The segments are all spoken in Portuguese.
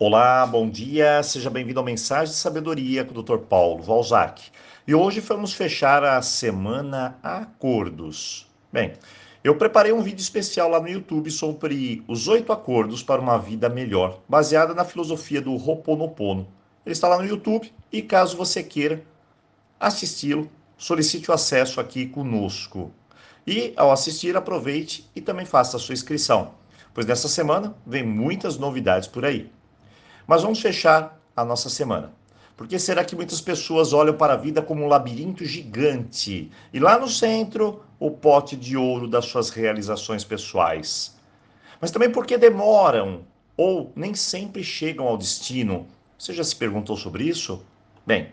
Olá, bom dia, seja bem-vindo ao Mensagem de Sabedoria com o Dr. Paulo Valzac. E hoje vamos fechar a semana Acordos. Bem, eu preparei um vídeo especial lá no YouTube sobre os oito acordos para uma vida melhor, baseada na filosofia do Ho'oponopono. Ele está lá no YouTube e caso você queira assisti-lo, solicite o acesso aqui conosco. E ao assistir, aproveite e também faça a sua inscrição, pois nessa semana vem muitas novidades por aí. Mas vamos fechar a nossa semana. Por que será que muitas pessoas olham para a vida como um labirinto gigante e lá no centro o pote de ouro das suas realizações pessoais? Mas também porque demoram ou nem sempre chegam ao destino. Você já se perguntou sobre isso? Bem,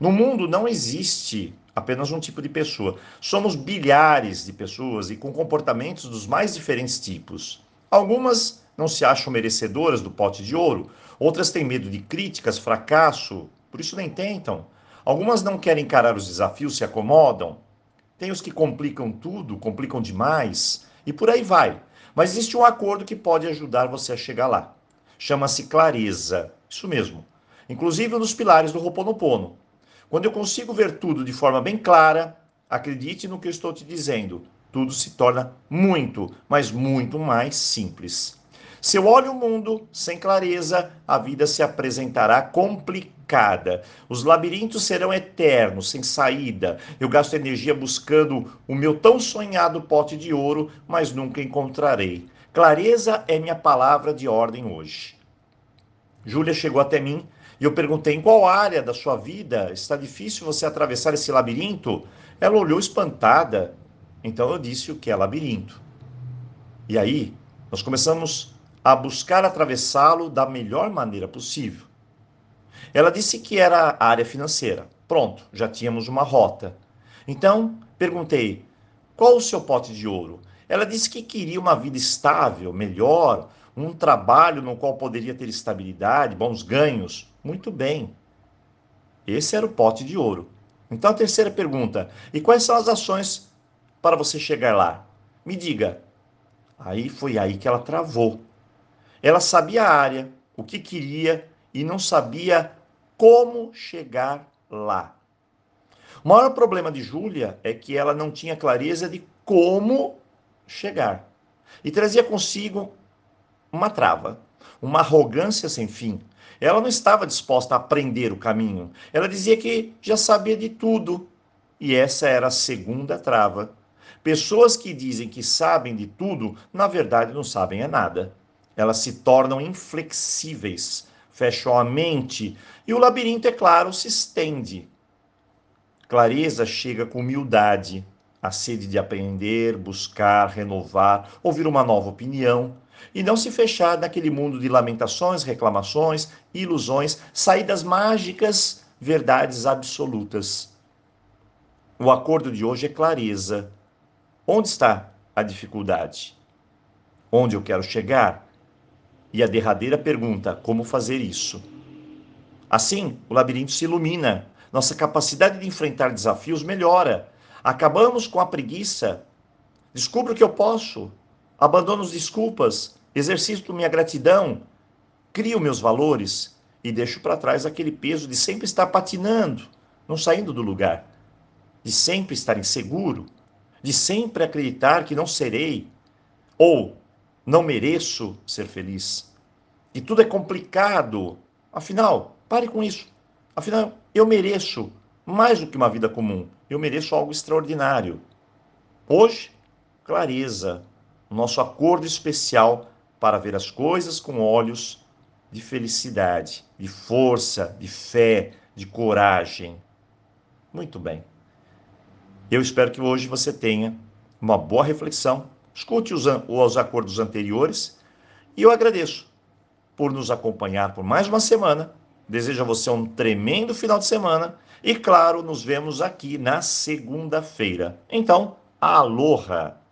no mundo não existe apenas um tipo de pessoa. Somos bilhares de pessoas e com comportamentos dos mais diferentes tipos. Algumas não se acham merecedoras do pote de ouro, Outras têm medo de críticas, fracasso, por isso nem tentam. Algumas não querem encarar os desafios, se acomodam. Tem os que complicam tudo, complicam demais, e por aí vai. Mas existe um acordo que pode ajudar você a chegar lá. Chama-se clareza. Isso mesmo. Inclusive dos pilares do Roponopono. Quando eu consigo ver tudo de forma bem clara, acredite no que eu estou te dizendo, tudo se torna muito, mas muito mais simples. Se eu olho o mundo sem clareza, a vida se apresentará complicada. Os labirintos serão eternos, sem saída. Eu gasto energia buscando o meu tão sonhado pote de ouro, mas nunca encontrarei. Clareza é minha palavra de ordem hoje. Júlia chegou até mim e eu perguntei em qual área da sua vida está difícil você atravessar esse labirinto. Ela olhou espantada. Então eu disse o que é labirinto. E aí, nós começamos a buscar atravessá-lo da melhor maneira possível. Ela disse que era a área financeira. Pronto, já tínhamos uma rota. Então, perguntei: qual o seu pote de ouro? Ela disse que queria uma vida estável, melhor, um trabalho no qual poderia ter estabilidade, bons ganhos. Muito bem. Esse era o pote de ouro. Então, a terceira pergunta: e quais são as ações para você chegar lá? Me diga. Aí foi aí que ela travou. Ela sabia a área, o que queria e não sabia como chegar lá. O maior problema de Júlia é que ela não tinha clareza de como chegar. E trazia consigo uma trava, uma arrogância sem fim. Ela não estava disposta a aprender o caminho. Ela dizia que já sabia de tudo. E essa era a segunda trava. Pessoas que dizem que sabem de tudo, na verdade não sabem é nada elas se tornam inflexíveis, fecham a mente e o labirinto, é claro, se estende. Clareza chega com humildade, a sede de aprender, buscar, renovar, ouvir uma nova opinião e não se fechar naquele mundo de lamentações, reclamações, ilusões, saídas mágicas, verdades absolutas. O acordo de hoje é clareza. Onde está a dificuldade? Onde eu quero chegar? E a derradeira pergunta: como fazer isso? Assim, o labirinto se ilumina, nossa capacidade de enfrentar desafios melhora. Acabamos com a preguiça. Descubro que eu posso. Abandono as desculpas, exercito minha gratidão, crio meus valores e deixo para trás aquele peso de sempre estar patinando, não saindo do lugar, de sempre estar inseguro, de sempre acreditar que não serei ou não mereço ser feliz. E tudo é complicado. Afinal, pare com isso. Afinal, eu mereço mais do que uma vida comum. Eu mereço algo extraordinário. Hoje, clareza, nosso acordo especial para ver as coisas com olhos de felicidade, de força, de fé, de coragem. Muito bem. Eu espero que hoje você tenha uma boa reflexão Escute os, os acordos anteriores e eu agradeço por nos acompanhar por mais uma semana. Desejo a você um tremendo final de semana e, claro, nos vemos aqui na segunda-feira. Então, aloha!